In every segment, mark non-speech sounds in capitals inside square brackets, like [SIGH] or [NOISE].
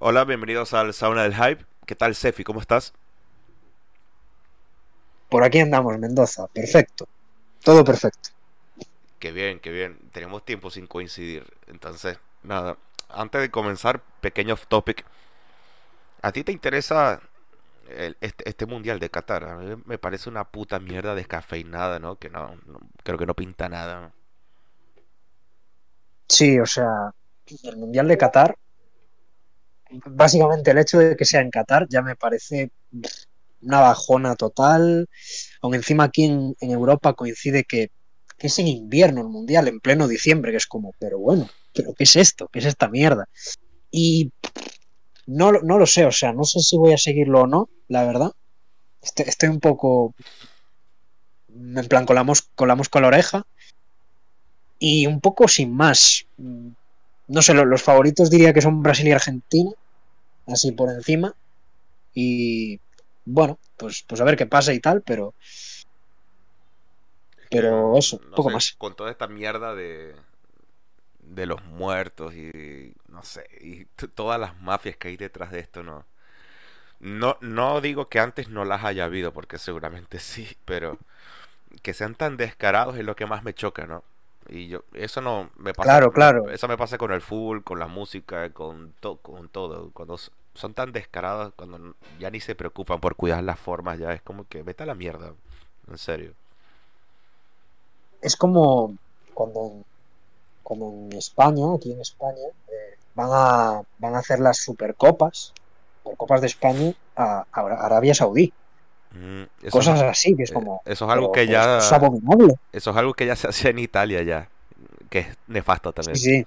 Hola, bienvenidos al Sauna del Hype. ¿Qué tal, Sefi? ¿Cómo estás? Por aquí andamos, Mendoza. Perfecto. Todo perfecto. Qué bien, qué bien. Tenemos tiempo sin coincidir. Entonces, nada. Antes de comenzar, pequeño off topic. ¿A ti te interesa el- este, este mundial de Qatar? A mí me parece una puta mierda descafeinada, ¿no? Que no, no- creo que no pinta nada. Sí, o sea, el Mundial de Qatar, básicamente el hecho de que sea en Qatar ya me parece una bajona total. Aun encima aquí en, Europa coincide que, es en invierno el Mundial, en pleno diciembre, que es como, pero bueno, ¿pero qué es esto? ¿Qué es esta mierda? Y no, no lo sé, o sea, no sé si voy a seguirlo o no, la verdad. Estoy, estoy un poco, en plan, con la, mos- con la oreja. Y un poco sin más. No sé, lo- los favoritos diría que son Brasil y Argentina, así por encima. Y bueno, pues, pues a ver qué pasa y tal, pero, pero eso, no poco sé, más. con toda esta mierda de, de los muertos y no sé, y todas las mafias que hay detrás de esto, no. No, no digo que antes no las haya habido, porque seguramente [LAUGHS] sí, pero que sean tan descarados es lo que más me choca, ¿no? Y yo, eso no me pasa, Claro, claro. eso me pasa con el fútbol, con la música, con to- con todo. Cuando son tan descarados, cuando ya ni se preocupan por cuidar las formas, ya es como que vete a la mierda, en serio. Es como cuando, cuando en España, aquí en España, eh, van a, van a hacer las supercopas, por copas de España, a, a Arabia Saudí. Mm, eso Cosas así, que es eh, como, eso es algo pero, que esto es ya, abominable. eso es algo que ya se hacía en Italia ya, que es nefasto Sí, también. sí,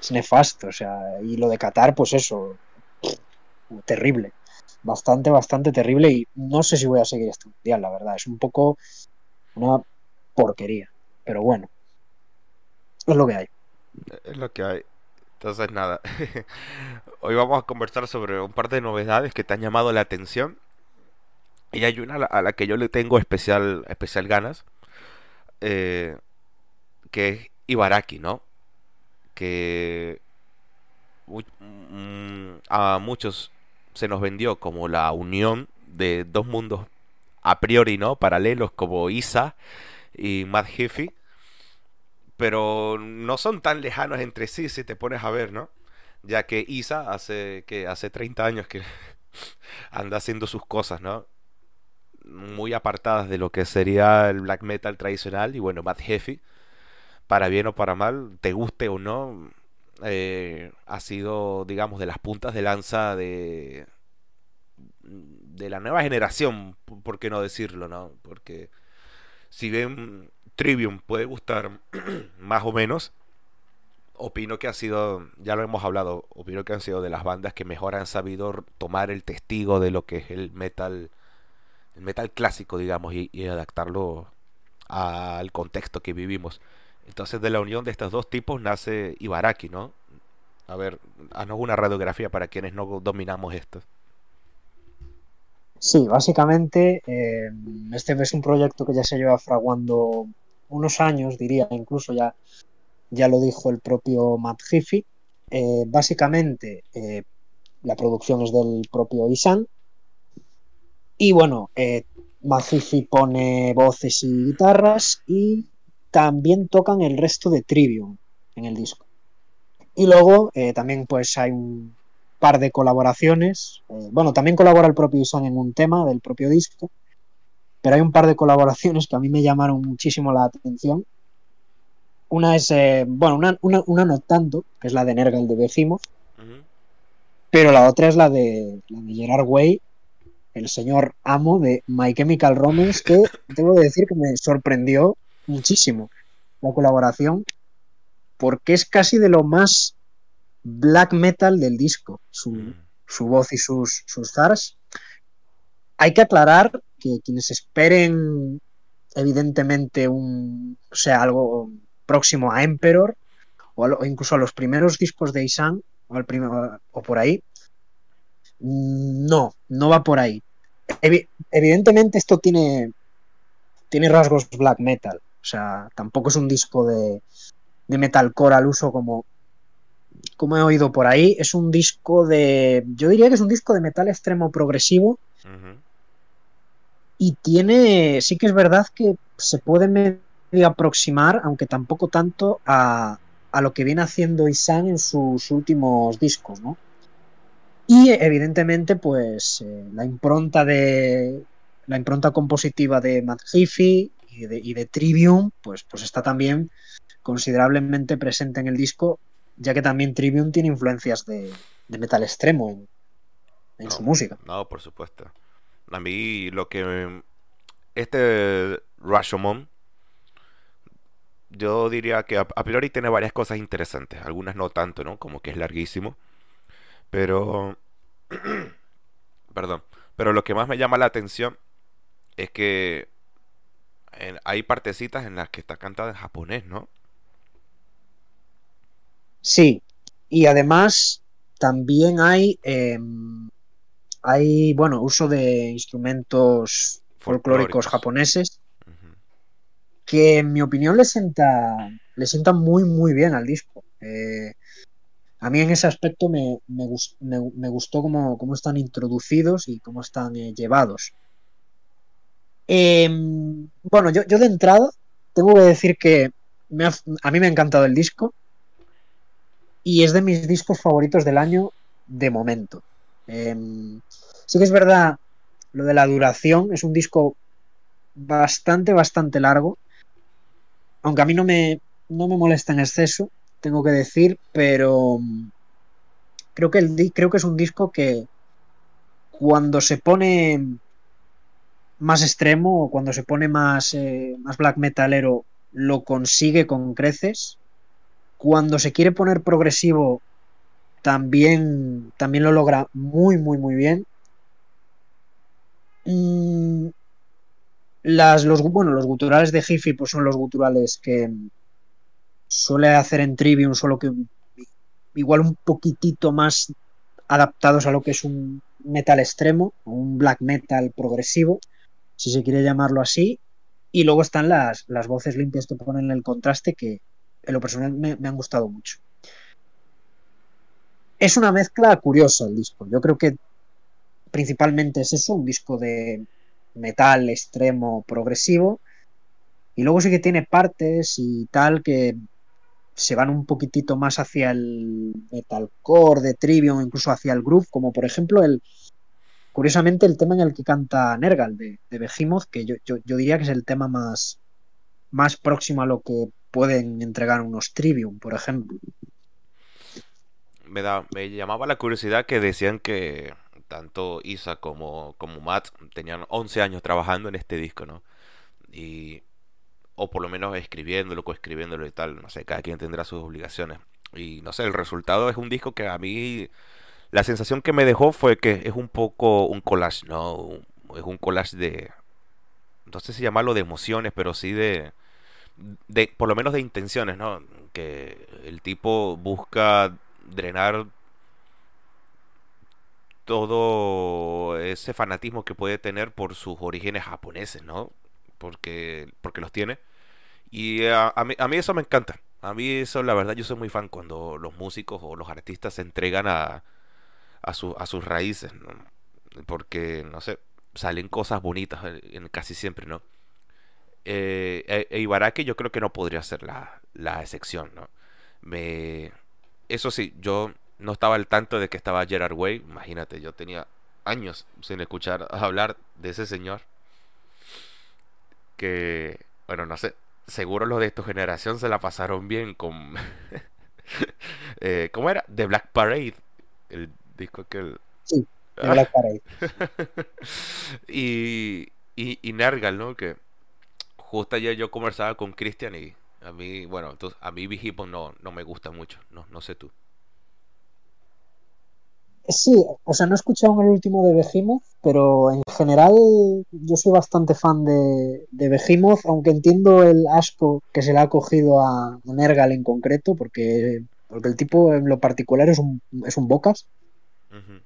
es nefasto. O sea, y lo de Qatar, pues eso, terrible. Bastante, bastante terrible. Y no sé si voy a seguir este mundial, la verdad. Es un poco una porquería. Pero bueno, es lo que hay. Es lo que hay. Entonces, nada. [LAUGHS] Hoy vamos a conversar sobre un par de novedades que te han llamado la atención. Y hay una a la, que yo le tengo especial, especial ganas, eh, que es Ibaraki, ¿no? Que mm, a muchos se nos vendió como la unión de dos mundos a priori, ¿no? Paralelos como Isa y Mad Heafy pero no son tan lejanos entre sí si te pones a ver, ¿no? Ya que Isa hace que hace 30 años que [LAUGHS] anda haciendo sus cosas, ¿no? Muy apartadas de lo que sería el black metal tradicional y bueno, Matt Heafy, para bien o para mal, te guste o no, eh, ha sido, digamos, de las puntas de lanza de de la nueva generación, por qué no decirlo, ¿no? Porque si bien Trivium puede gustar [CLEARS THROAT] más o menos, opino que ha sido, ya lo hemos hablado, opino que han sido de las bandas que mejor han sabido tomar el testigo de lo que es el metal, el metal clásico, digamos, y adaptarlo al contexto que vivimos. Entonces, de la unión de estos dos tipos nace Ibaraki, ¿no? A ver, haznos una radiografía para quienes no dominamos esto. Sí, básicamente, eh, este es un proyecto que ya se lleva fraguando unos años, diría, incluso ya, ya lo dijo el propio Matt Heafy. Eh, básicamente, eh, la producción es del propio Isan. Y bueno, Matt Heafy pone voces y guitarras y también tocan el resto de Trivium en el disco. Y luego eh, también pues hay un par de colaboraciones. eh, bueno, también colabora el propio Isan en un tema del propio disco, pero hay un par de colaboraciones que a mí me llamaron muchísimo la atención. Una es, eh, bueno, una, una, una no tanto, que es la de Nergal de Behemoth, pero la otra es la de, la de Gerard Way, el señor amo de My Chemical Romance, que [LAUGHS] tengo que decir que me sorprendió muchísimo la colaboración, porque es casi de lo más black metal del disco, su, Mm. su voz y sus, sus zars. Hay que aclarar que quienes esperen, evidentemente, un, o sea, algo próximo a Emperor, o, a lo- o incluso a los primeros discos de Isan, o, al primero, o por ahí, no, no va por ahí. Evi- evidentemente esto tiene, tiene rasgos black metal, o sea, tampoco es un disco de, de metalcore al uso como como he oído por ahí, es un disco de. Yo diría que es un disco de metal extremo progresivo. Y tiene. Sí que es verdad que se puede medio aproximar, aunque tampoco tanto, a, a lo que viene haciendo Isan en sus últimos discos, ¿no? Y evidentemente, pues eh, la impronta de la impronta compositiva de Matt Heafy y de, y de Trivium, pues, pues está también considerablemente presente en el disco, ya que también Trivium tiene influencias de, de metal extremo en, en su música. No, por supuesto. A mí lo que este Rashomon yo diría que a, priori tiene varias cosas interesantes, algunas no tanto, ¿no? Como que es larguísimo, pero [CLEARS THROAT] perdón, pero lo que más me llama la atención es que hay partecitas en las que está cantada en japonés, ¿no? Sí, y además también hay, em, hay, bueno, uso de instrumentos folclóricos japoneses que en mi opinión le sienta, le sienta muy, muy bien al disco. Eh, a mí en ese aspecto me, me, gustó cómo, cómo, están introducidos y cómo están eh, llevados. Em, bueno, yo, yo, de entrada tengo que decir que a mí me ha encantado el disco y es de mis discos favoritos del año de momento. Em, sí que es verdad lo de la duración, es un disco bastante, bastante largo aunque a mí no me, no me molesta en exceso, tengo que decir, pero mm, creo que, el, creo que es un disco que cuando se pone más extremo cuando se pone más, eh, más black metalero lo consigue con creces. Cuando se quiere poner progresivo también, también lo logra muy, muy, muy bien. Mm, las, los, bueno, los guturales de Jiffy pues son los guturales que suele hacer en Trivium, solo que igual un poquitito más adaptados a lo que es un metal extremo, un black metal progresivo, si se quiere llamarlo así. Y luego están las, las voces limpias que ponen el contraste que en lo personal me, han gustado mucho. Es una mezcla curiosa el disco. Yo creo que principalmente es eso, un disco de, metal extremo progresivo. Y luego sí que tiene partes y tal que se van un poquitito más hacia el metalcore de Trivium, incluso hacia el groove, como por ejemplo el, curiosamente el tema en el que canta Nergal de, de Behemoth, que yo, yo, diría que es el tema más, más próximo a lo que pueden entregar unos Trivium, por ejemplo. Me, da, me llamaba la curiosidad que decían que tanto Isa como, como Matt tenían 11 años trabajando en este disco, ¿no? Y, o por lo menos escribiéndolo, coescribiéndolo y tal, no sé, cada quien tendrá sus obligaciones. Y no sé, el resultado es un disco que a mí, la sensación que me dejó fue que es un poco un collage, ¿no? Es un collage de, no sé si llamarlo de emociones, pero sí de, de, por lo menos de intenciones, ¿no? Que el tipo busca drenar todo ese fanatismo que puede tener por sus orígenes japoneses, ¿no? Porque, porque los tiene. Y a, mí, a, mí, eso me encanta. A mí eso, la verdad, yo soy muy fan cuando los músicos o los artistas se entregan a, a, a sus raíces, ¿no? Porque, no sé, salen cosas bonitas eh, casi siempre, ¿no? Eh, e, e Ibaraki yo creo que no podría ser la, la excepción, ¿no? Me... Eso sí, yo no estaba al tanto de que estaba Gerard Way. Imagínate, yo tenía años sin escuchar hablar de ese señor. Que, bueno, no sé, seguro los de tu generación se la pasaron bien con... [LAUGHS] eh, ¿Cómo era? The Black Parade. El disco que... El... Sí, Black Parade. [LAUGHS] y, y, y Nergal, ¿no? Que justo ayer yo conversaba con Christian y a mí, bueno, entonces, a mí Big no, no me gusta mucho. No, no sé tú. Sí, o sea, no he escuchado el último de Behemoth, pero en general yo soy bastante fan de, de Behemoth, aunque entiendo el asco que se le ha cogido a Nergal en concreto, porque, porque el tipo en lo particular es un, es un bocas,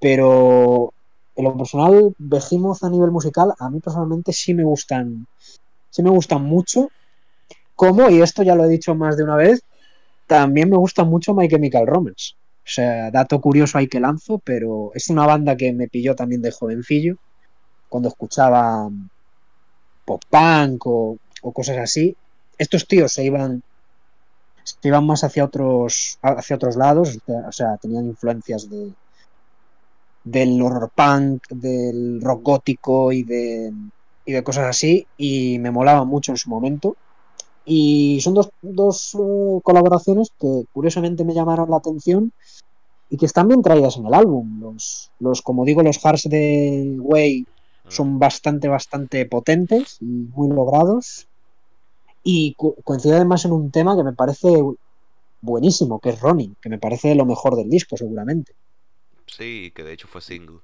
pero en lo personal, Behemoth a nivel musical, a mí personalmente sí me gustan, sí me gustan mucho, como, y esto ya lo he dicho más de una vez, también me gusta mucho My Chemical Romance. sea, dato curioso ahí que lanzo, pero es una banda que me pilló también de jovencillo, cuando escuchaba pop punk o, o cosas así. Estos tíos se iban se iban más hacia otros hacia otros lados, o sea, tenían influencias de del horror punk, del rock gótico y de, y de cosas así, y me molaba mucho en su momento. Y son dos, dos uh, colaboraciones que curiosamente me llamaron la atención y que están bien traídas en el álbum. Los, los como digo, los hearts de Way son bastante, bastante potentes y muy logrados. Y co coincide además en un tema que me parece buenísimo, que es Ronnie, que me parece lo mejor del disco, seguramente. Sí, que de hecho fue single.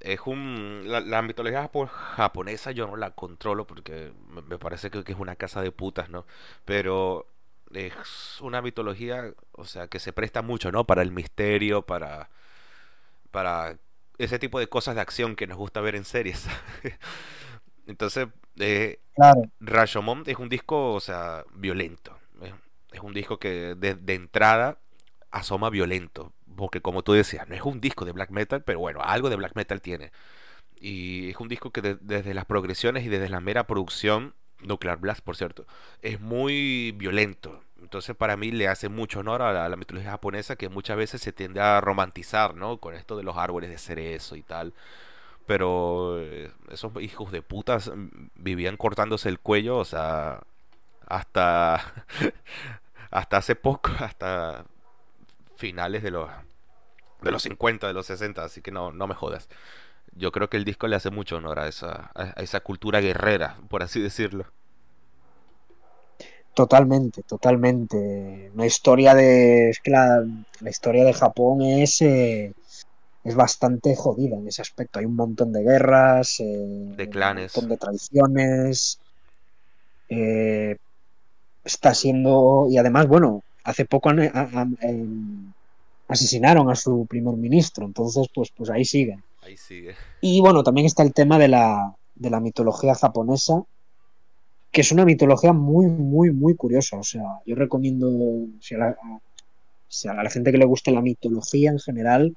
Es un. La, la mitología japonesa yo no la controlo porque me, parece que, que, es una casa de putas, ¿no? Pero es una mitología, o sea, que se presta mucho, ¿no? Para el misterio, para. para ese tipo de cosas de acción que nos gusta ver en series. [LAUGHS] Entonces, eh, claro. Rashomon es un disco, o sea, violento. Es un disco que de, de entrada asoma violento porque como tú decías, no es un disco de black metal, pero bueno, algo de black metal tiene. Y es un disco que de, desde las progresiones y desde la mera producción, Nuclear Blast por cierto, es muy violento. Entonces para mí le hace mucho honor a la, mitología japonesa que muchas veces se tiende a romantizar, ¿no? Con esto de los árboles de cerezo y tal. Pero eh, esos hijos de putas vivían cortándose el cuello, o sea, hasta [LAUGHS] hasta hace poco, [LAUGHS] hasta finales de los de los 50, de los 60, así que no, no me jodas. Yo creo que el disco le hace mucho honor a esa, a esa cultura guerrera, por así decirlo. Totalmente, totalmente. Una historia de. Es que la, la historia de Japón es. Eh, es bastante jodida en ese aspecto. Hay un montón de guerras, eh, de clanes, un montón de tradiciones. Eh, está siendo. Y además, bueno, hace poco han, han, han, asesinaron a su primer ministro, entonces pues, pues ahí siguen. Ahí sigue. Y bueno, también está el tema de la, de la mitología japonesa, que es una mitología muy, muy, muy curiosa. O sea, yo recomiendo si a, la, si a la gente que le guste la mitología en general,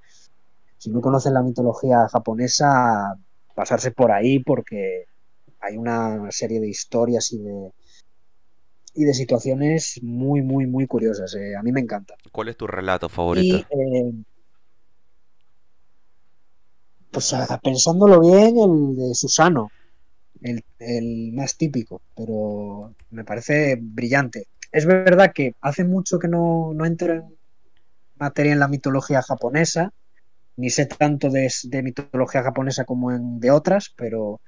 si no conocen la mitología japonesa, pasarse por ahí porque hay una serie de historias y de, y de situaciones muy, muy, muy curiosas. Eh, a mí me encanta. ¿Cuál es tu relato favorito? Y, eh, pues pensándolo bien, el de Susano, el, el, más típico, pero me parece brillante. Es verdad que hace mucho que no, no entro en materia en la mitología japonesa, ni sé tanto de, de mitología japonesa como en, de otras, pero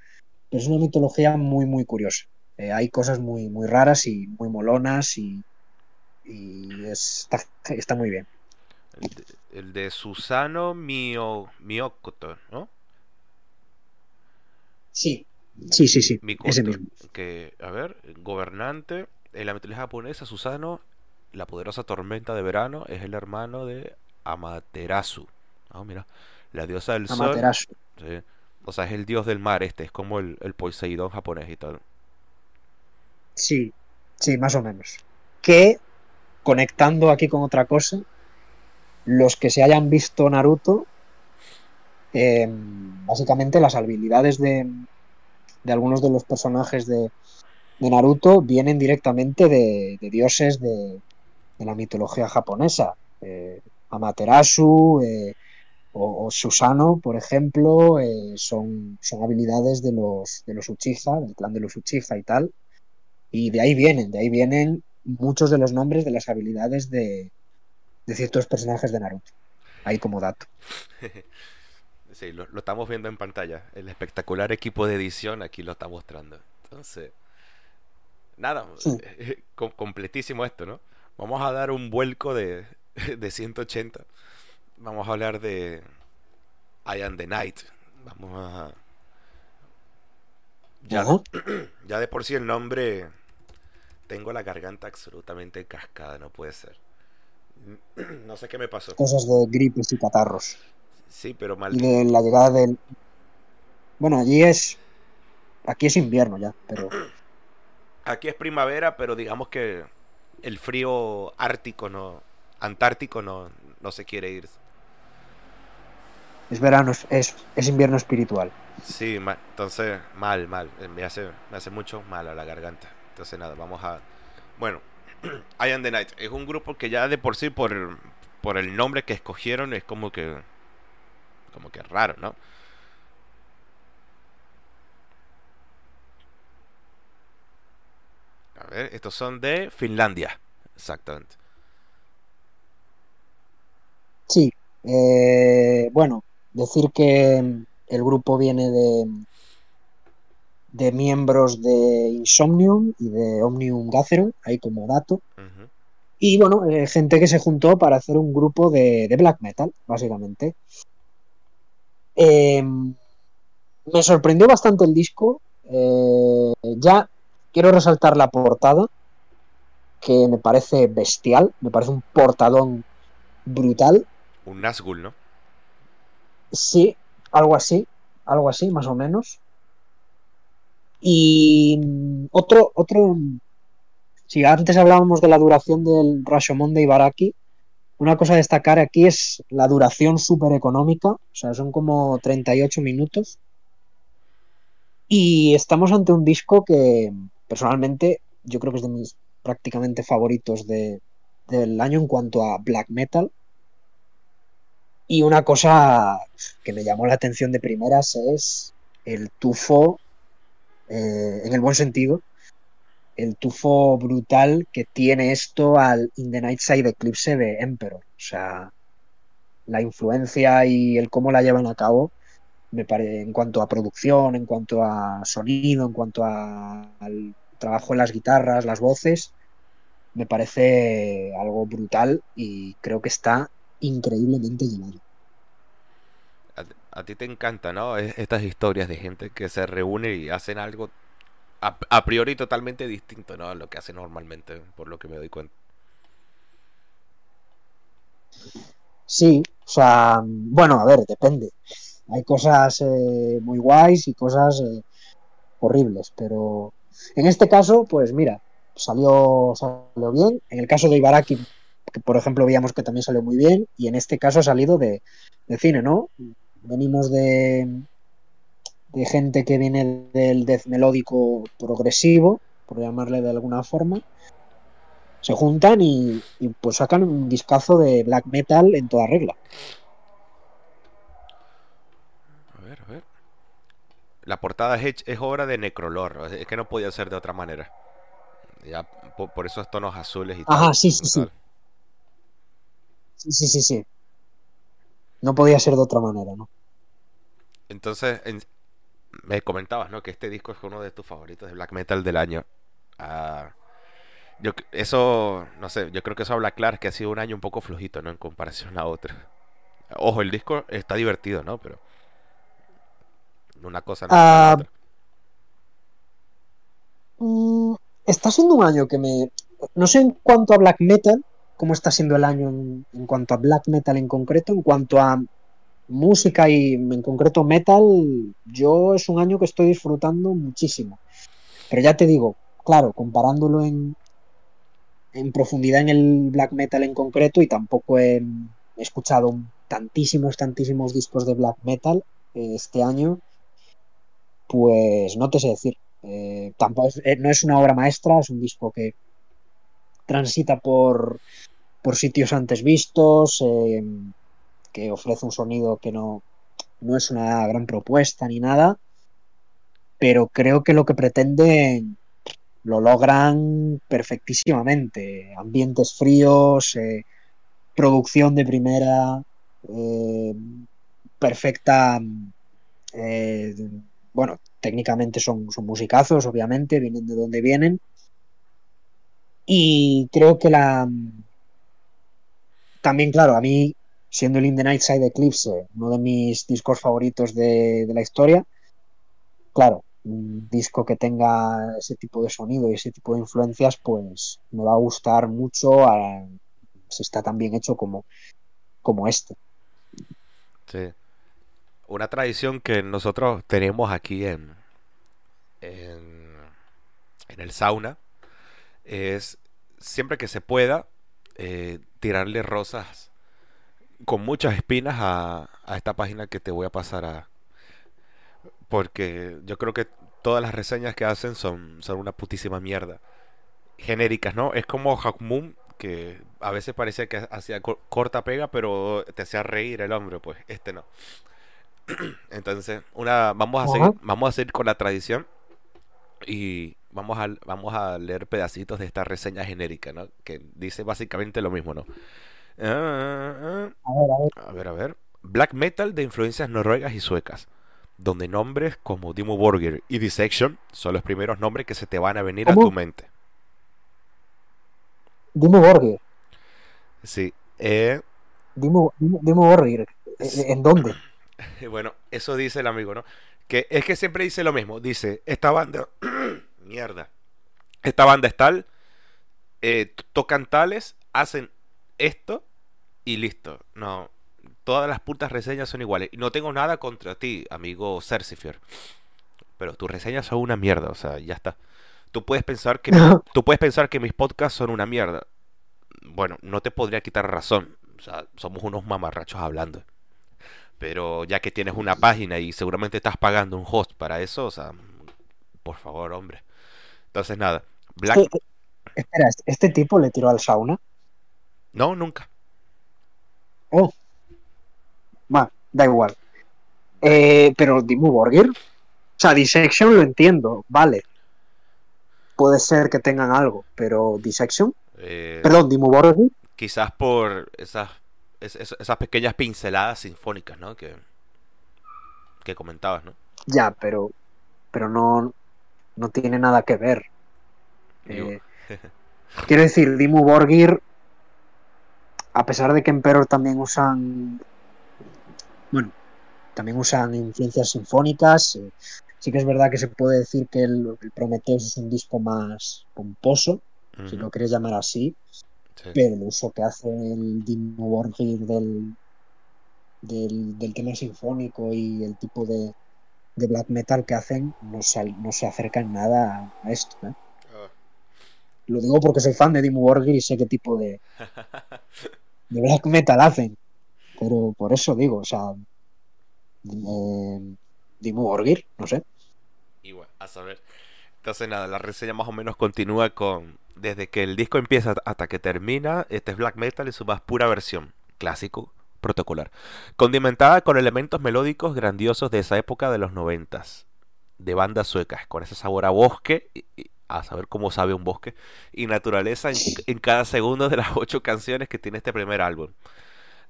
es una mitología muy, muy curiosa. Eh, hay cosas muy, muy raras y muy molonas y, y está, está, muy bien. El de, el de Susano Mio, Miokoto, ¿no? Sí, sí, sí, sí. Mikoto, ese mismo. Que, a ver, gobernante, en la mitología japonesa, Susano, la poderosa tormenta de verano, es el hermano de Amaterasu. Ah, mira, la diosa del Amaterasu. sol. Sí. O sea, es el dios del mar este, es como el, el Poseidón japonés y tal. Sí, sí, más o menos. Que, conectando aquí con otra cosa, los que se hayan visto Naruto, eh, básicamente las habilidades de, algunos de los personajes de, Naruto vienen directamente de, dioses de, la mitología japonesa. Eh, Amaterasu eh, o, o, Susano, por ejemplo, eh, son, son habilidades de los, de los Uchiha, del clan de los Uchiha y tal. Y de ahí vienen, de ahí vienen muchos de los nombres de las habilidades de, de ciertos personajes de Naruto. Ahí como dato. [LAUGHS] Sí, lo, lo, estamos viendo en pantalla. El espectacular equipo de edición aquí lo está mostrando. Entonces, nada, sí. com completísimo esto, ¿no? Vamos a dar un vuelco de, [LAUGHS] de 180. Vamos a hablar de I Am the Night. Vamos a. Ya, uh [CLEARS THROAT] -huh. ya de por sí el nombre tengo la garganta absolutamente cascada, no puede ser. [CLEARS THROAT] No sé qué me pasó. Cosas de gripes y catarros. Sí, pero mal. Y de la llegada del. Bueno, allí es. Aquí es invierno ya, pero. [CLEARS THROAT] Aquí es primavera, pero digamos que el frío ártico no. Antártico no, no se quiere ir. Es verano, es, es invierno espiritual. Sí, entonces mal, mal. Me hace, me hace mucho mal a la garganta. Entonces nada, vamos a... Bueno, [CLEARS THROAT] I Am The Night es un grupo que ya de por sí, por, por el nombre que escogieron, es como que... Como que raro, ¿no? A ver, estos son de Finlandia, exactamente. Sí, eh, bueno, decir que el grupo viene de, de miembros de Insomnium y de Omnium Gatherum, ahí como dato. Y bueno, eh, gente que se juntó para hacer un grupo de, black metal, básicamente. Em, me sorprendió bastante el disco. Eh, ya quiero resaltar la portada, que me parece bestial, me parece un portadón brutal. Un Nazgul, ¿no? Sí, algo así, algo así, más o menos. Y otro, otro, si antes hablábamos de la duración del Rashomon de Ibaraki, una cosa a destacar aquí es la duración súper económica, o sea, son como 38 minutos. Y estamos ante un disco que personalmente yo creo que es de mis prácticamente favoritos de, del año en cuanto a black metal. Y una cosa que me llamó la atención de primeras es el tufo, eh, en el buen sentido, el tufo brutal que tiene esto al In the Night Side Eclipse de Emperor. O sea, la influencia y el cómo la llevan a cabo, me parece, en cuanto a producción, en cuanto a sonido, en cuanto al trabajo en las guitarras, las voces, me parece algo brutal y creo que está increíblemente llevado. A, ti te encanta, ¿no? Estas historias de gente que se reúne y hacen algo a, priori totalmente distinto, ¿no? A lo que hace normalmente, por lo que me doy cuenta. Sí, o sea, bueno, a ver, depende. Hay cosas eh, muy guays y cosas eh, horribles, pero en este caso, pues mira, salió, salió bien. En el caso de Ibaraki, que por ejemplo veíamos que también salió muy bien, y en este caso ha salido de, cine, ¿no? Venimos de, de gente que viene del death melódico progresivo, por llamarle de alguna forma, se juntan y, y, pues sacan un discazo de black metal en toda regla. La portada es, es obra de Necrolor, es que no podía ser de otra manera. Ya, por, esos tonos azules y Ajá, sí, sí, sí. Sí, sí, sí, sí. No podía ser de otra manera, ¿no? Entonces, me comentabas, ¿no? Que este disco es uno de tus favoritos de black metal del año. Ah, yo, eso, no sé, yo creo que eso habla claro que ha sido un año un poco flojito, ¿no? En comparación a otro. Ojo, el disco está divertido, ¿no? Pero una cosa ah, mm, está siendo un año que me. No sé en cuanto a black metal, cómo está siendo el año en, cuanto a black metal en concreto, en cuanto a música y en concreto metal, yo es un año que estoy disfrutando muchísimo. Pero ya te digo, claro, comparándolo en, en profundidad en el black metal en concreto, y tampoco he, escuchado tantísimos, tantísimos discos de black metal eh, este año, pues no te sé decir. Eh, tampoco eh, no es una obra maestra, es un disco que transita por, por sitios antes vistos, ofrece un sonido que no, no es una gran propuesta ni nada, pero creo que lo que pretenden lo logran perfectísimamente. Ambientes fríos, producción de primera, perfecta bueno, técnicamente son, son musicazos, obviamente, vienen de donde vienen. Y creo que la. También, claro, a mí, siendo el In the Night Side Eclipse uno de mis discos favoritos de, la historia, claro, un disco que tenga ese tipo de sonido y ese tipo de influencias, pues me va a gustar mucho si está tan bien hecho como, como este. Sí una tradición que nosotros tenemos aquí en, en, el sauna es siempre que se pueda eh, tirarle rosas con muchas espinas a, a esta página que te voy a pasar a... Porque yo creo que todas las reseñas que hacen son, son una putísima mierda. Genéricas, ¿no? Es como Hackmoon, que a veces parecía que hacía corta pega, pero te hacía reír el hombre, pues este no. [CLEARS THROAT] Entonces, una, vamos a seguir, vamos a seguir con la tradición y vamos a, vamos a leer pedacitos de esta reseña genérica, ¿no? Que dice básicamente lo mismo, ¿no? Ah, a ver, a ver. Black metal de influencias noruegas y suecas, donde nombres como Dimo Borgir y Dissection son los primeros nombres que se te van a venir a tu mente. Dimo Borgir. Sí. Eh... Dimo, Borgir. ¿En dónde? [CLEARS THROAT] Bueno, eso dice el amigo, ¿no? Que es que siempre dice lo mismo. Dice, esta banda, [CLEARS THROAT] mierda, esta banda es tal, eh, tocan tales, hacen esto y listo. No, todas las putas reseñas son iguales. Y no tengo nada contra ti, amigo Cercifier. Pero tus reseñas son una mierda, o sea, ya está. Tú puedes pensar que [LAUGHS] tú puedes pensar que mis podcasts son una mierda. Bueno, no te podría quitar razón. O sea, somos unos mamarrachos hablando. Pero ya que tienes una página y seguramente estás pagando un host para eso, o sea, por favor, hombre. Entonces, nada. Black... espera, ¿este tipo le tiró al sauna? No, nunca. Oh. Da igual. Eh, pero Dimu Borgir. O sea, Dissection lo entiendo, vale. Puede ser que tengan algo, pero Dissection. Eh, Perdón, Dimu Borgir. Quizás por esas esas pequeñas pinceladas sinfónicas, ¿no? Que, que comentabas, ¿no? Ya, pero, pero no, no tiene nada que ver. Eh, quiero decir, Dimu Borgir, a pesar de que en Peror también usan, bueno, también usan influencias sinfónicas, eh, sí que es verdad que se puede decir que el, el Prometheus es un disco más pomposo, si lo quieres llamar así, pero el uso que hace el Dino Borgir del, del, tema sinfónico y el tipo de, black metal que hacen no se, no se acerca en nada a esto. ¿eh? Ah. Lo digo porque soy fan de Dimo Borgir y sé qué tipo de, [LAUGHS] de black metal hacen. Pero por eso digo, o sea, eh, Borgir, no sé. Igual, a saber. Entonces nada, la reseña más o menos continúa con desde que el disco empieza hasta que termina, este es black metal en su más pura versión, clásico, protocolar, condimentada con elementos melódicos grandiosos de esa época de los noventas, de bandas suecas, con ese sabor a bosque, a saber cómo sabe un bosque, y naturaleza en cada segundo de las ocho canciones que tiene este primer álbum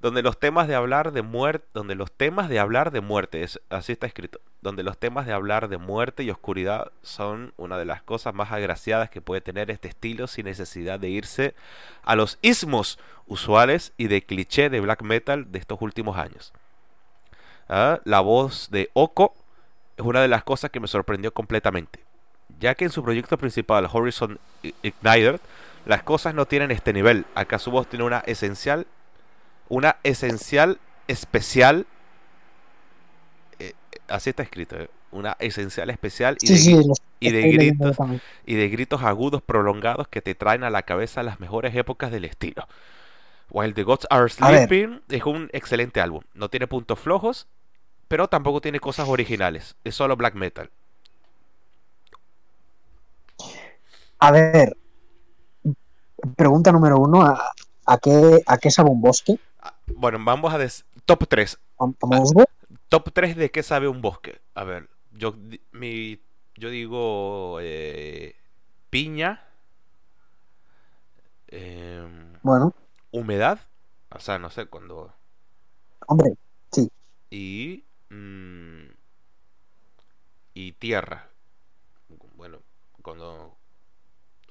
donde los temas de hablar de muerte, donde los temas de hablar de muerte, así está escrito, donde los temas de hablar de muerte y oscuridad son una de las cosas más agraciadas que puede tener este estilo sin necesidad de irse a los ismos usuales y de cliché de black metal de estos últimos años. ¿Ah? La voz de Oko es una de las cosas que me sorprendió completamente, ya que en su proyecto principal Horizon Igniter las cosas no tienen este nivel, acá su voz tiene una esencial una esencial especial. Eh, así está escrito, eh, una esencial especial y, de, y de gritos y de gritos agudos prolongados que te traen a la cabeza las mejores épocas del estilo. While the Gods Are Sleeping es un excelente álbum. No tiene puntos flojos, pero tampoco tiene cosas originales. Es solo black metal. A ver, pregunta número uno: ¿a, a qué, a qué sabe un bosque? Bueno, vamos a top 3. top 3 de qué sabe un bosque. A ver, yo mi yo digo eh, piña. Em, bueno. Humedad. O sea, no sé, cuando... Hombre, sí. Y... Mm, y tierra. Bueno, cuando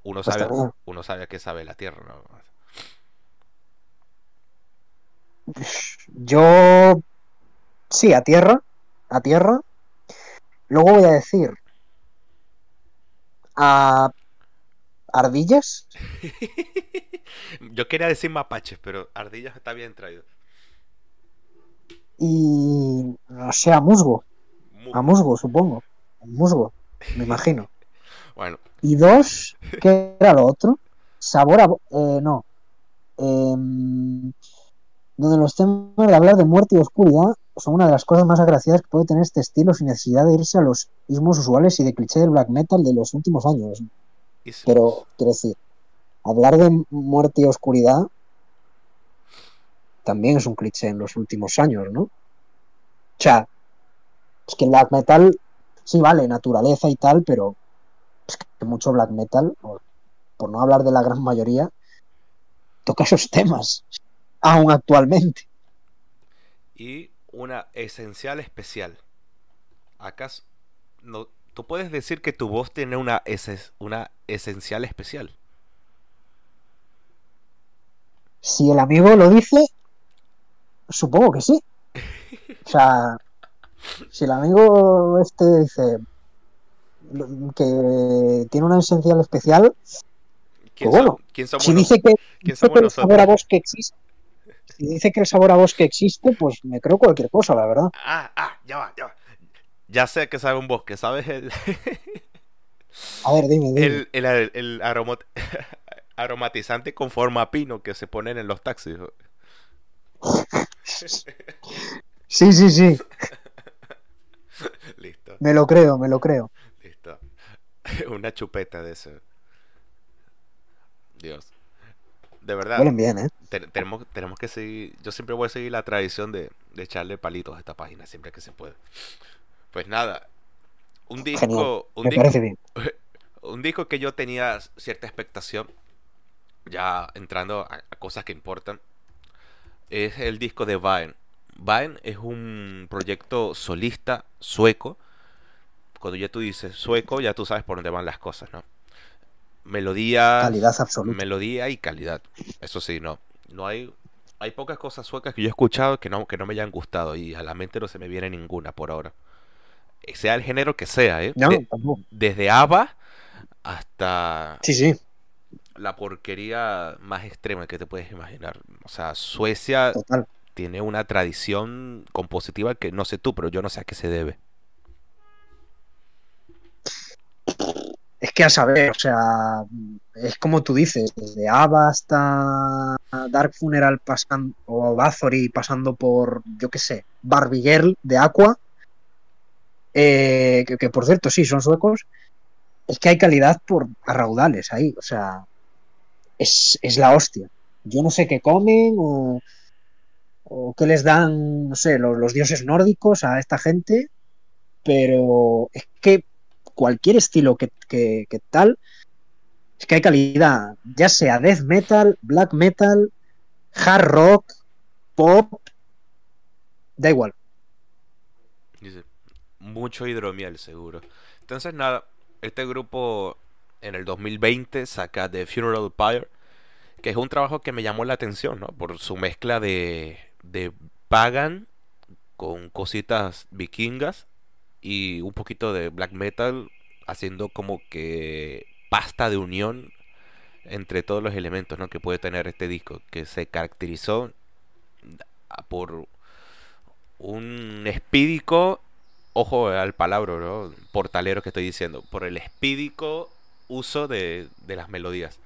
uno pues sabe, uno sabe a qué sabe la tierra, ¿no? Yo. Sí, a tierra. A tierra. Luego voy a decir. A. Ardillas. [LAUGHS] Yo quería decir mapaches, pero ardillas está bien traído. Y. No sé, a musgo. A musgo, supongo. A musgo, me imagino. Bueno. Y dos, ¿qué era lo otro? Sabor a. Eh, no. Eh, donde los temas de hablar de muerte y oscuridad son una de las cosas más agraciadas que puede tener este estilo sin necesidad de irse a los ismos usuales y de cliché del black metal de los últimos años. Pero, quiero decir, hablar de muerte y oscuridad también es un cliché en los últimos años, ¿no? O sea, es que el black metal, sí vale, naturaleza y tal, pero es que mucho black metal, por, por no hablar de la gran mayoría, toca esos temas, aún actualmente. Y una esencial especial. ¿Acaso no, tú puedes decir que tu voz tiene una, una esencial especial? Si el amigo lo dice, supongo que sí. [LAUGHS] O sea, si el amigo este dice que tiene una esencial especial, pues bueno, si dice que, el sabor a bosque existe, si dice que el sabor a bosque existe, pues me creo cualquier cosa, la verdad. Ah, ah, ya va, ya va. Ya sé que sabe un bosque, ¿sabes? El... [LAUGHS] a ver, dime, dime. El, el, [LAUGHS] aromatizante con forma pino que se ponen en los taxis. sí, sí, sí. [LAUGHS] Listo. Me lo creo, me lo creo. [LAUGHS] Una chupeta de eso. Dios. De verdad. bien, ¿eh? tenemos, tenemos que seguir. Yo siempre voy a seguir la tradición de, echarle palitos a esta página siempre que se puede. Pues nada. Un disco. Un, disco [LAUGHS] un disco que yo tenía cierta expectación. Ya entrando a, cosas que importan. Es el disco de Vine. Vine es un proyecto solista sueco. Cuando ya tú dices sueco, ya tú sabes por dónde van las cosas, ¿no? melodía. Calidad absoluta. Melodía y calidad. Eso sí, no. No hay. Hay pocas cosas suecas que yo he escuchado que no, que no me hayan gustado y a la mente no se me viene ninguna por ahora. Sea el género que sea, ¿eh? desde ABBA hasta. Sí, sí. La porquería más extrema que te puedes imaginar. O sea, Suecia tiene una tradición compositiva que no sé tú, pero yo no sé a qué se debe. Es que a saber, o sea, es como tú dices, desde Ava hasta Dark Funeral pasando, o Bathory pasando por, yo qué sé, Barbie de Aqua, eh, que, por cierto sí, son suecos, es que hay calidad por a raudales ahí, o sea, es, la hostia. Yo no sé qué comen o, o qué les dan, no sé, los, los dioses nórdicos a esta gente, pero es que cualquier estilo que, tal, es que hay calidad, ya sea death metal, black metal, hard rock, pop, da igual. Dice, mucho hidromiel seguro. Entonces nada, este grupo en el 2020 saca The Funeral Pyre, que es un trabajo que me llamó la atención, ¿no? Por su mezcla de, de pagan con cositas vikingas y un poquito de black metal haciendo como que pasta de unión entre todos los elementos ¿no? que puede tener este disco que se caracterizó por un espídico ojo al palabra ¿no? portalero que estoy diciendo por el espídico uso de, de las melodías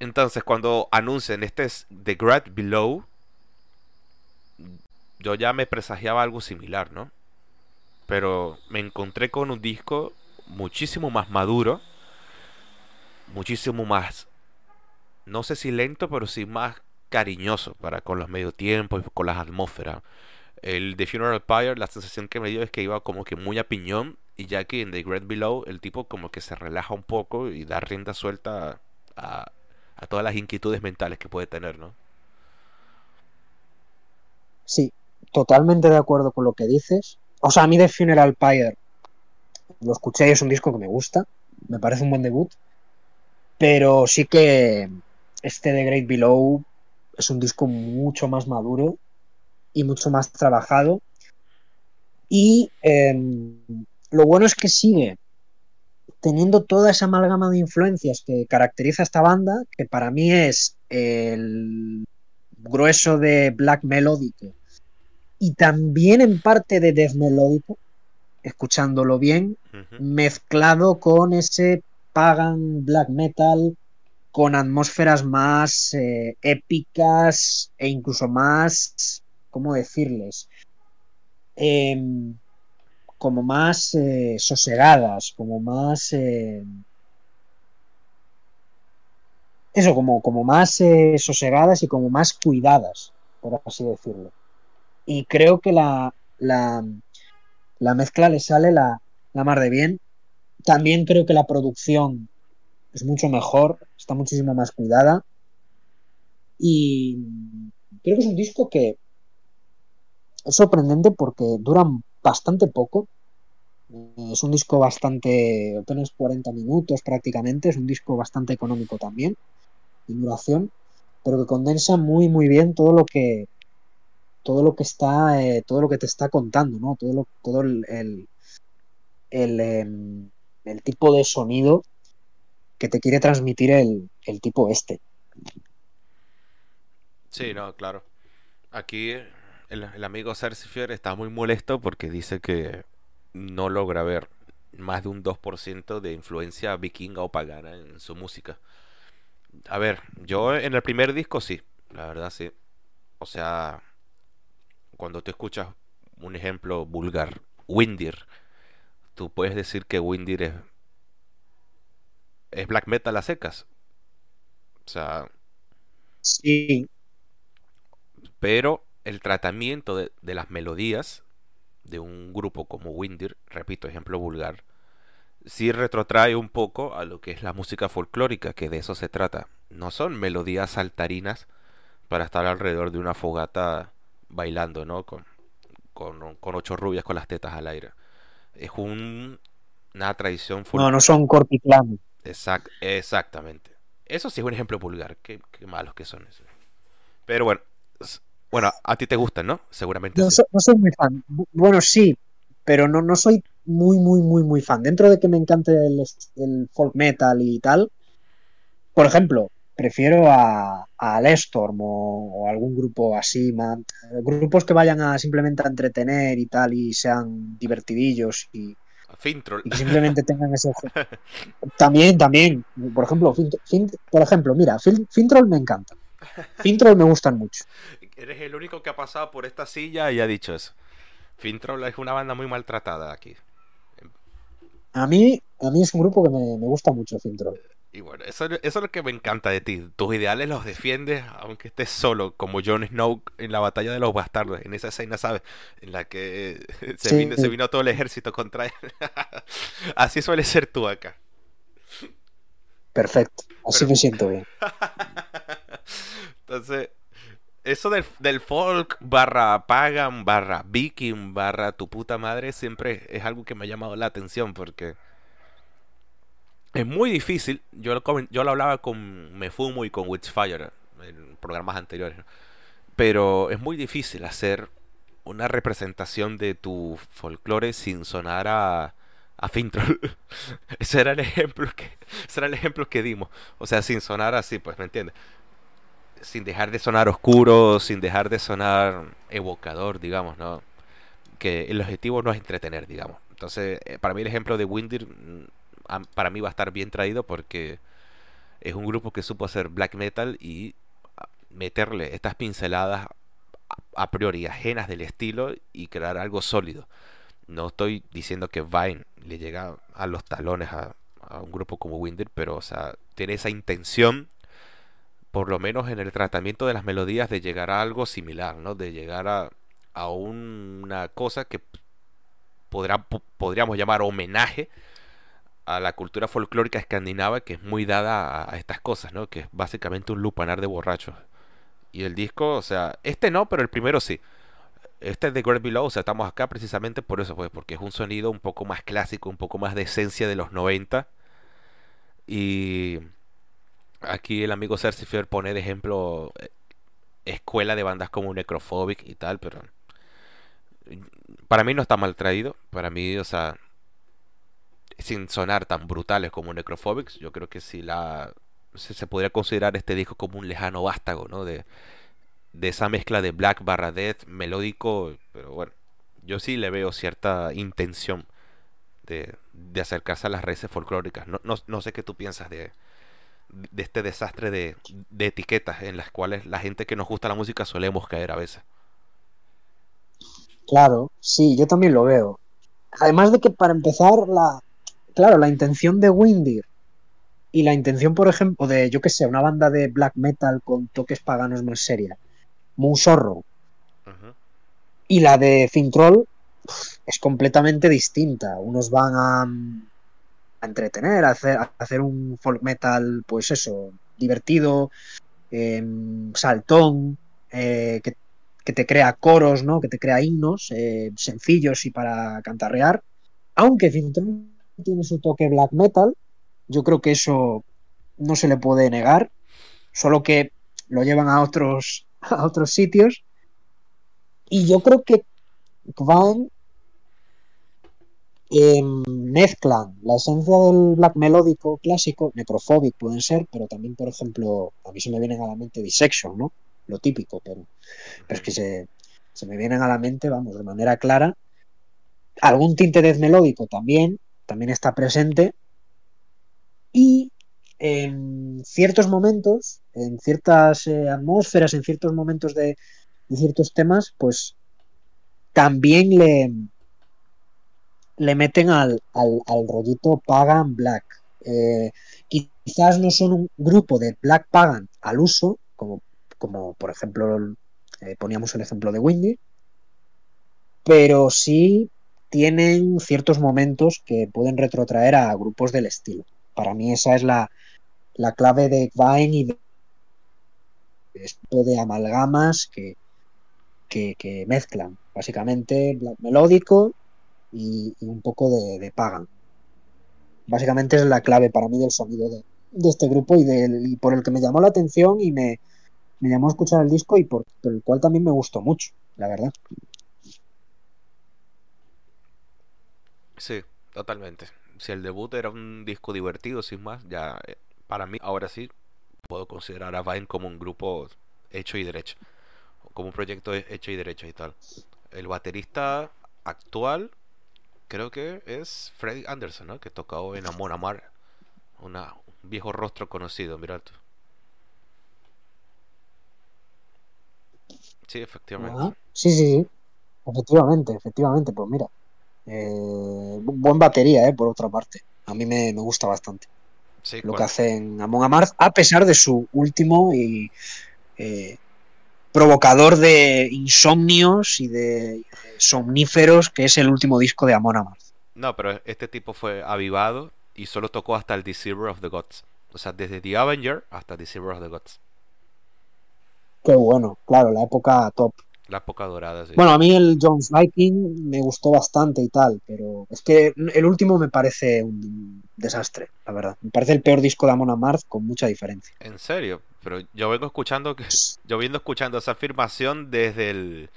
entonces cuando anuncian este es The Great Below yo ya me presagiaba algo similar no pero me encontré con un disco muchísimo más maduro, muchísimo más, no sé si lento, pero sí más cariñoso para con los medio tiempos y con las atmósferas. El de Funeral Pyre, la sensación que me dio es que iba como que muy a piñón, y ya que en The Great Below el tipo como que se relaja un poco y da rienda suelta a, a todas las inquietudes mentales que puede tener, ¿no? Sí, totalmente de acuerdo con lo que dices. O sea, a mí de Funeral Pyre lo escuché y es un disco que me gusta, me parece un buen debut, pero sí que este de Great Below es un disco mucho más maduro y mucho más trabajado. Y em, lo bueno es que sigue teniendo toda esa amalgama de influencias que caracteriza a esta banda, que para mí es el grueso de black melódico y también en parte de death melódico, escuchándolo bien, mezclado con ese pagan black metal con atmósferas más eh, épicas e incluso más, ¿cómo decirles? Em, como más eh, sosegadas, como más... Eh, eso, como, como más sosegadas y como más cuidadas, por así decirlo. Y creo que la, la, la mezcla le sale la, la mar de bien. También creo que la producción es mucho mejor, está muchísimo más cuidada. Y creo que es un disco que es sorprendente porque dura bastante poco. Es un disco bastante, apenas 40 minutos prácticamente, es un disco bastante económico también, en duración, pero que condensa muy muy bien todo lo que todo lo que está, eh, todo lo que te está contando, ¿no? Todo lo, todo el, el, el, em, el tipo de sonido que te quiere transmitir el, tipo este. Sí, no, claro. Aquí el, amigo Cercifier está muy molesto porque dice que no logra ver más de un 2% de influencia vikinga o pagana en su música. A ver, yo en el primer disco sí, la verdad sí. O sea, cuando tú escuchas un ejemplo vulgar, Windir, tú puedes decir que Windir es es black metal a secas. O sea. Sí. Pero el tratamiento de, las melodías de un grupo como Windir, repito, ejemplo vulgar, sí retrotrae un poco a lo que es la música folclórica, que de eso se trata. No son melodías saltarinas para estar alrededor de una fogata bailando, ¿no? Con, con, con ocho rubias con las tetas al aire. Es un, una tradición. No, no son cortiplanos exactamente. Eso sí es un ejemplo vulgar. Qué, malos que son. Eso. Pero bueno, bueno, a ti te gustan, ¿no? Seguramente. No, soy muy fan. Bueno, sí, pero no, no soy muy, muy, muy, muy fan. Dentro de que me encante el, folk metal y tal, por ejemplo, prefiero a, a Storm o, o, algún grupo así, grupos que vayan a simplemente a entretener y tal y sean divertidillos y, simplemente [LAUGHS] tengan ese También, también. Por ejemplo, por ejemplo, mira, Fintroll me encanta. Fintroll me gustan mucho. [LAUGHS] Eres el único que ha pasado por esta silla y ha dicho eso. Fintroll es una banda muy maltratada aquí. A mí, a mí es un grupo que me, me gusta mucho, Fintroll. Y bueno, eso, es lo que me encanta de ti. Tus ideales los defiendes aunque estés solo, como Jon Snow en la batalla de los bastardos, en esa escena, ¿sabes? En la que se, vino, se vino todo el ejército contra él. [LAUGHS] Así suele ser tú acá. Perfecto, así me siento bien. [LAUGHS] Entonces, eso del, del, folk barra pagan barra viking barra tu puta madre siempre es algo que me ha llamado la atención porque es muy difícil. Yo lo, yo lo hablaba con Mefumo y con Witchfire en programas anteriores. Pero es muy difícil hacer una representación de tu folclore sin sonar a, a Fintroll. [LAUGHS] ese era el ejemplo que ese era el ejemplo que dimos. O sea, sin sonar así, pues, ¿me entiendes? Sin dejar de sonar oscuro, sin dejar de sonar evocador, digamos, ¿no? Que el objetivo no es entretener, digamos. Entonces, eh, para mí el ejemplo de Windir para mí va a estar bien traído porque es un grupo que supo hacer black metal y meterle estas pinceladas a priori ajenas del estilo y crear algo sólido. No estoy diciendo que Vine le llega a los talones a, un grupo como Winder, pero o sea, tiene esa intención, por lo menos en el tratamiento de las melodías, de llegar a algo similar, ¿no? De llegar a, a una cosa que podríamos llamar homenaje a la cultura folclórica escandinava que es muy dada a, estas cosas, ¿no? Que es básicamente un lupanar de borrachos. Y el disco, o sea, este no, pero el primero sí. Este de Great Below, o sea, estamos acá precisamente por eso, pues, porque es un sonido un poco más clásico, un poco más de esencia de los 90. Y aquí el amigo Cercifer pone de ejemplo eh, escuela de bandas como Necrophobic y tal, pero para mí no está mal traído. Para mí, o sea, sin sonar tan brutales como Necrophobics, yo creo que si la se, podría considerar este disco como un lejano vástago, ¿no? De, de esa mezcla de black barra death melódico, pero bueno, yo sí le veo cierta intención de, de acercarse a las raíces folclóricas. No, no, no, sé qué tú piensas de, de este desastre de, de etiquetas en las cuales la gente que nos gusta la música solemos caer a veces. Claro, sí, yo también lo veo. Además de que para empezar, la, claro, la intención de Windir y la intención, por ejemplo, de, yo que sé, una banda de black metal con toques paganos más seria, Moon Sorrow, Ujú. y la de Fintroll es completamente distinta. Unos van a, a entretener, a hacer, a hacer un folk metal, pues eso, divertido, eh, saltón, eh, que, que te crea coros, ¿no? Que te crea himnos eh, sencillos y para cantarrear. Aunque Fintroll tiene su toque black metal, yo creo que eso no se le puede negar, solo que lo llevan a otros, [LAUGHS] a otros sitios. Y yo creo que Van eh, mezclan la esencia del black melódico clásico, necrophobic pueden ser, pero también, por ejemplo, a mí se me vienen a la mente Dissection, ¿no? Lo típico, pero, pero es que se, se me vienen a la mente, vamos, de manera clara. Algún tinte death melódico también, también está presente. Y en ciertos momentos, en ciertas eh, atmósferas, en ciertos momentos de, ciertos temas, pues también le, le meten al, al, al rollito Pagan Black. Eh, quizás no son un grupo de Black Pagan al uso, como, como por ejemplo eh, poníamos el ejemplo de Windy, pero sí tienen ciertos momentos que pueden retrotraer a grupos del estilo. Para mí esa es la, la clave de Vine y de esto de amalgamas que, mezclan básicamente black melódico y, un poco de, pagan. Básicamente es la clave para mí del sonido de, este grupo y, por el que me llamó la atención y me, llamó a escuchar el disco y por, el cual también me gustó mucho, la verdad. Sí, totalmente. Si el debut era un disco divertido, sin más, ya eh, para mí ahora sí puedo considerar a Vine como un grupo hecho y derecho, como un proyecto hecho y derecho y tal. El baterista actual creo que es Freddy Anderson, ¿no? Que tocó en Amon Amar, un viejo rostro conocido, mira tú. Sí, efectivamente. Ajá. Sí, sí, sí. Efectivamente, efectivamente. Pues mira. Eh, buen batería, eh, por otra parte. A mí me, me gusta bastante. Sí, lo que hace en Amon Amarth, a pesar de su último y eh, provocador de insomnios y de somníferos, que es el último disco de Amon Amarth. No, pero este tipo fue avivado y solo tocó hasta el Deceiver of the Gods. O sea, desde The Avenger hasta Deceiver of the Gods. Qué bueno, claro, la época top. La época dorada, sí. Bueno, a mí el Jones Viking me gustó bastante y tal, pero es que el último me parece un desastre, la verdad. Me parece el peor disco de Amon Amarth con mucha diferencia. En serio, pero yo vengo escuchando que yo vengo escuchando esa afirmación desde el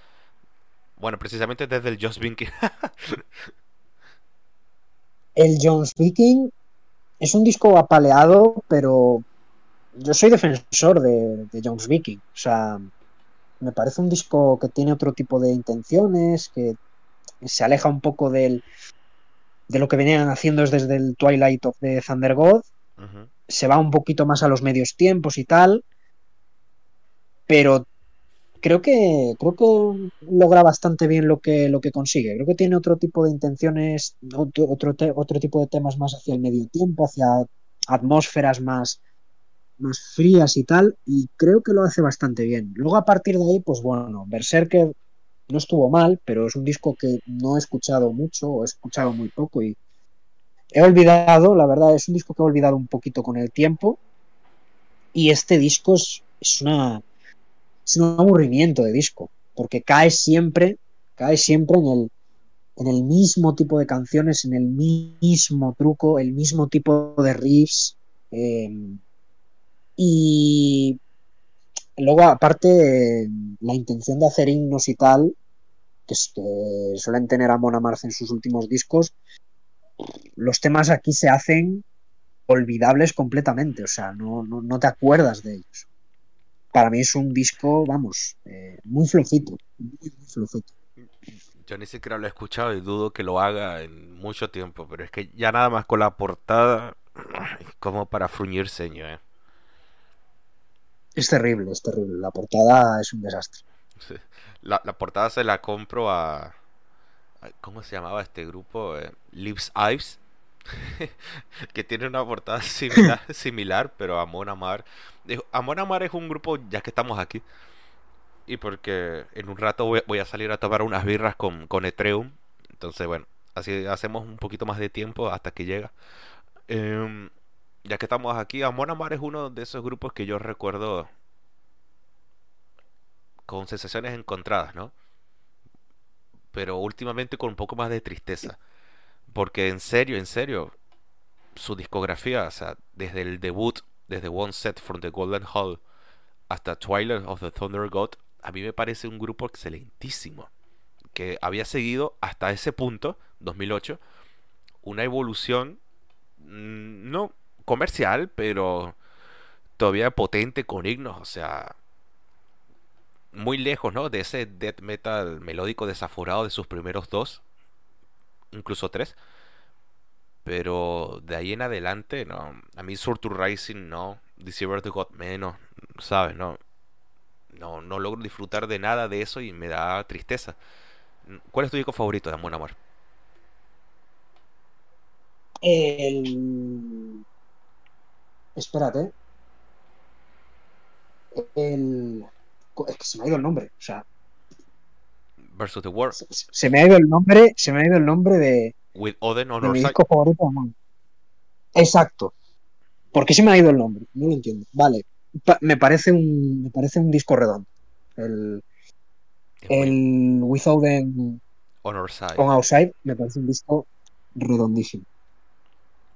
bueno, precisamente desde el Jones Viking. [LAUGHS] el Jones Viking es un disco apaleado, pero yo soy defensor de, de Jones Viking. O sea, me parece un disco que tiene otro tipo de intenciones, que se aleja un poco del, de lo que venían haciendo desde el Twilight of the Thunder God. Uh -huh. Se va un poquito más a los medios tiempos y tal. Pero creo que creo que logra bastante bien lo que, lo que consigue. Creo que tiene otro tipo de intenciones, otro, otro, te, otro tipo de temas más hacia el medio tiempo, hacia atmósferas más, más frías y tal, y creo que lo hace bastante bien. Luego a partir de ahí, pues bueno, Berserker no estuvo mal, pero es un disco que no he escuchado mucho, o he escuchado muy poco y he olvidado, la verdad, es un disco que he olvidado un poquito con el tiempo, y este disco es, una es un aburrimiento de disco, porque cae siempre, cae siempre en el, en el mismo tipo de canciones, en el mismo truco, el mismo tipo de riffs. Eh, y luego, aparte, la intención de hacer himnos y tal, que, es, que suelen tener a Mona Marce en sus últimos discos, los temas aquí se hacen olvidables completamente, o sea, no, no, no te acuerdas de ellos para mí es un disco, vamos, eh, muy flojito, muy, muy, flojito. Yo ni siquiera lo he escuchado y dudo que lo haga en mucho tiempo, pero es que ya nada más con la portada, [CLEARS THROAT] como para fruñir ceño, eh. Es terrible, es terrible. La portada es un desastre. La, portada se la compro a... ¿Cómo se llamaba este grupo? Eh, Lives Ives. [LAUGHS] que tiene una portada [LAUGHS] similar, similar pero Amon Amar. Amon Amar es un grupo, ya que estamos aquí. Y porque en un rato voy, voy a salir a tomar unas birras con, con Etreum. Entonces, bueno, así hacemos un poquito más de tiempo hasta que llega. Eh, ya que estamos aquí, Amon Amar es uno de esos grupos que yo recuerdo con sensaciones encontradas, ¿no? Pero últimamente con un poco más de tristeza. Porque en serio, en serio, su discografía, o sea, desde el debut, desde One Set from the Golden Hall hasta Twilight of the Thunder God, a mí me parece un grupo excelentísimo. Que había seguido hasta ese punto, 2008, una evolución mm, no comercial, pero todavía potente con himnos, o sea, muy lejos, ¿no? De ese death metal melódico desaforado de sus primeros dos, incluso tres. Pero de ahí en adelante, no. A mí Surtur Rising, no. Deceiver the God menos, ¿sabes? No. No, no logro disfrutar de nada de eso y me da tristeza. ¿Cuál es tu disco favorito de Amor Amor? El. Espérate. El. Es que se me ha ido el nombre. O sea. Versus the World. Se, se me ha ido el nombre. Se me ha ido el nombre de. With Oden on de our mi side. disco favorito. Exacto. ¿Por qué se me ha ido el nombre? No lo entiendo. Vale. Pa- me parece un. Me parece un disco redondo. El. El Without Them on our side. on Outside me parece un disco redondísimo.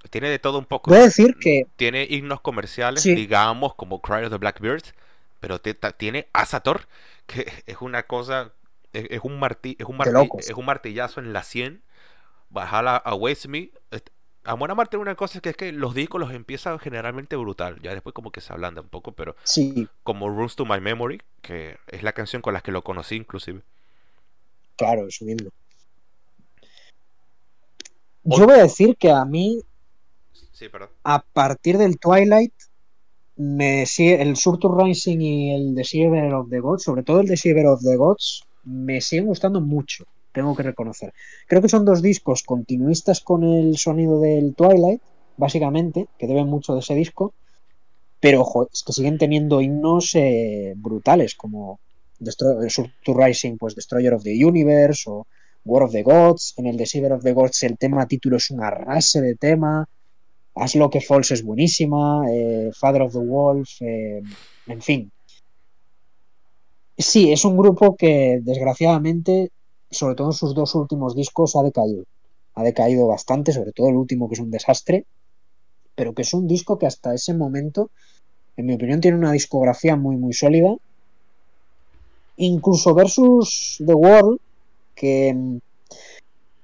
Tiene de todo un poco. Voy a decir que Tiene himnos comerciales, Sí. digamos, como Cry of the Blackbirds, pero te- tiene Azator, [LAUGHS] que es una cosa, es, es un marti, es un marti- es un martillazo en la 100. Bajar a Waste Me. A Marte tiene una cosa que es que los discos los empiezan generalmente brutal, ya después como que se ablanda un poco, pero sí, como Runes to My Memory, que es la canción con la que lo conocí inclusive. claro, es un himno. Yo voy a decir que a mí, A partir del Twilight, me el Surtur Rising y el Deceiver of the Gods, sobre todo el Deceiver of the Gods, me siguen gustando mucho, tengo que reconocer. Creo que son dos discos continuistas con el sonido del Twilight, básicamente, que deben mucho de ese disco, pero ojo, es que siguen teniendo himnos eh, brutales, como Destro- Surtur Rising, pues Destroyer of the Universe o War of the Gods. En el Deceiver of the Gods el tema título es un arrase de tema. As Lo que Falls es buenísima. eh, Father of the Wolf. eh, en fin. Sí, es un grupo que desgraciadamente, sobre todo en sus dos últimos discos, ha decaído. Ha decaído bastante, sobre todo el último que es un desastre. Pero que es un disco que hasta ese momento, en mi opinión, tiene una discografía muy, muy sólida. Incluso versus The World, que mm,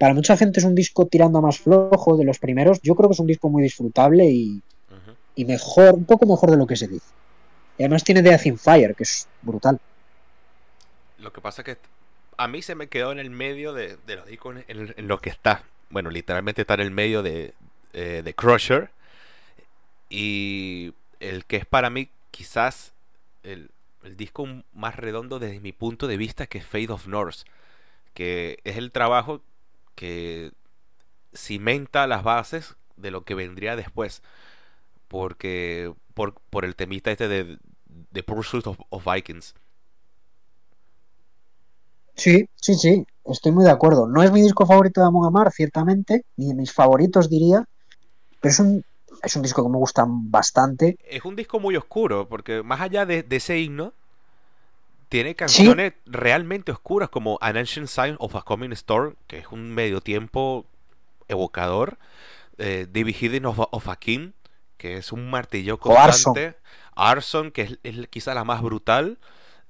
para mucha gente es un disco tirando a más flojo de los primeros, yo creo que es un disco muy disfrutable y, mejor, un poco mejor de lo que se dice. Y además tiene Death in Fire, que es brutal. Lo que pasa es que a mí se me quedó en el medio de, de los discos en, lo que está. Bueno, literalmente está en el medio de, eh, de Crusher. Y el que es para mí quizás el, el disco más redondo desde mi punto de vista que es Fate of North. Que es el trabajo que cimenta las bases de lo que vendría después. Porque por, por el temita este de, de Pursuit of, of Vikings. Sí, sí, sí, estoy muy de acuerdo. No es mi disco favorito de Amon Amar, ciertamente, ni de mis favoritos diría, pero es un, es un disco que me gusta bastante. es un disco muy oscuro, porque más allá de, de ese himno, tiene canciones realmente oscuras como An Ancient Sign of a Coming Storm, que es un medio tiempo evocador, eh, Hidden of, a- of a King, que es un martillo Arson. constante, Arson, que es, es quizá la más brutal,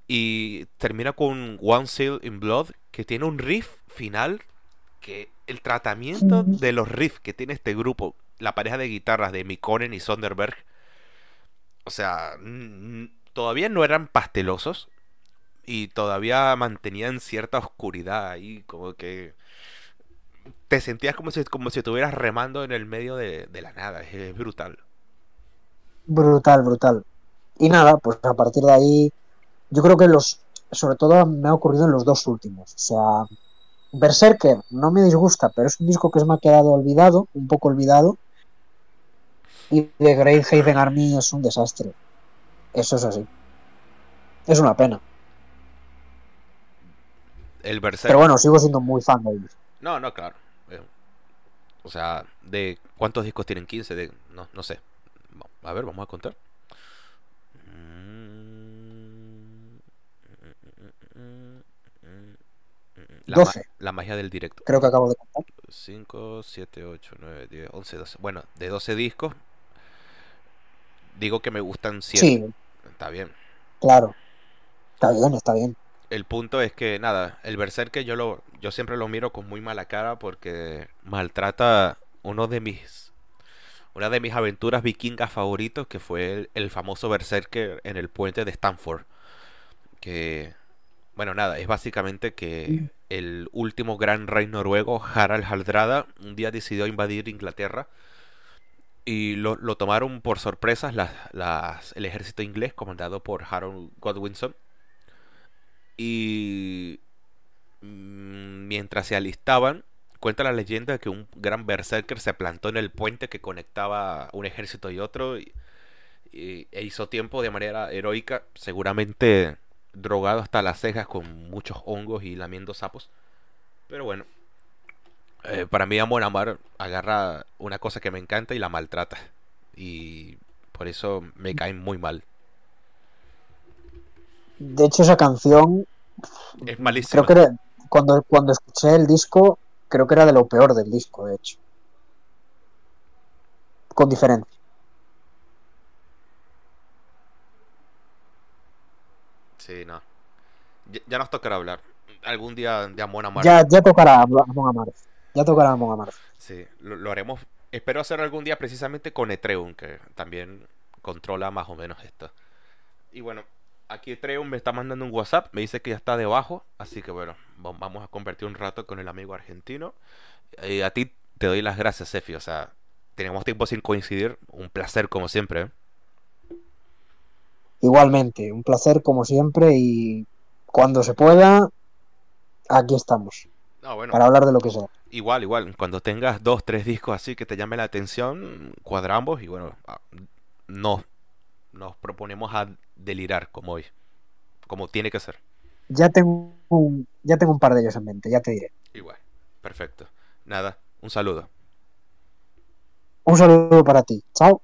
y termina con One Seal in Blood, que tiene un riff final que el tratamiento de los riffs que tiene este grupo, la pareja de guitarras de Mikkonen y Sonderberg, o sea, todavía no eran pastelosos y todavía mantenían cierta oscuridad ahí, como que te sentías como si, como si estuvieras remando en el medio de, de la nada, es, brutal. Brutal, brutal. Y nada, pues a partir de ahí, yo creo que los, sobre todo me ha ocurrido en los dos últimos. O sea, Berserker no me disgusta, pero es un disco que se me ha quedado olvidado, un poco olvidado. Y The Great Haven Army es un desastre. Eso es así. Es una pena. El Berserker. Pero bueno, sigo siendo muy fan de ellos. No, no, claro. Eh, o sea, de ¿cuántos discos tienen? 15, de no, no sé. A ver, vamos a contar. La, 12. la magia del directo. Creo que acabo de contar. 5, 7, 8, 9, 10, 11, 12. Bueno, de 12 discos, digo que me gustan 7. Sí, Está bien. claro. Está bien, está bien. El punto es que, nada, el Berserker yo, lo, yo siempre lo miro con muy mala cara porque maltrata uno de mis. Una de mis aventuras vikingas favoritos, que fue el, el famoso Berserker en el puente de Stanford. Que, bueno, nada, es básicamente que el último gran rey noruego, Harald Hardrada, un día decidió invadir Inglaterra y lo, lo tomaron por sorpresas las, las- el ejército inglés comandado por Harold Godwinson. Y mm, mientras se alistaban, cuenta la leyenda que un gran berserker se plantó en el puente que conectaba un ejército y otro y, e hizo tiempo de manera heroica, seguramente drogado hasta las cejas con muchos hongos y lamiendo sapos. Pero bueno, eh, para mí Amon Amar agarra una cosa que me encanta y la maltrata. Y por eso me caen muy mal. De hecho, esa canción, Es malísima. creo que era- cuando, cuando escuché el disco, creo que era de lo peor del disco, de hecho. Con diferencia. Sí, no. Ya, ya nos tocará hablar. Algún día de Amon Amar. Ya, ya tocará Amon Amarth. Ya tocará Amon Amarth. Sí, lo, lo haremos. Espero hacer algún día precisamente con Etreum, que también controla más o menos esto. Y bueno, aquí Etreum me está mandando un WhatsApp, me dice que ya está debajo, así que bueno, va- vamos a compartir un rato con el amigo argentino. Y a ti te doy las gracias, Sefi, o sea, tenemos tiempo sin coincidir, un placer como siempre. ¿eh? Igualmente, un placer como siempre y cuando se pueda, aquí estamos, No, bueno, para hablar de lo que sea. igual, igual, cuando tengas dos, tres discos así que te llame la atención, cuadramos y bueno, ah, no, nos proponemos a delirar como hoy, como tiene que ser. Ya tengo un, ya tengo un par de ellos en mente, ya te diré. Igual, perfecto. Nada, un saludo. Un saludo para ti. Chao.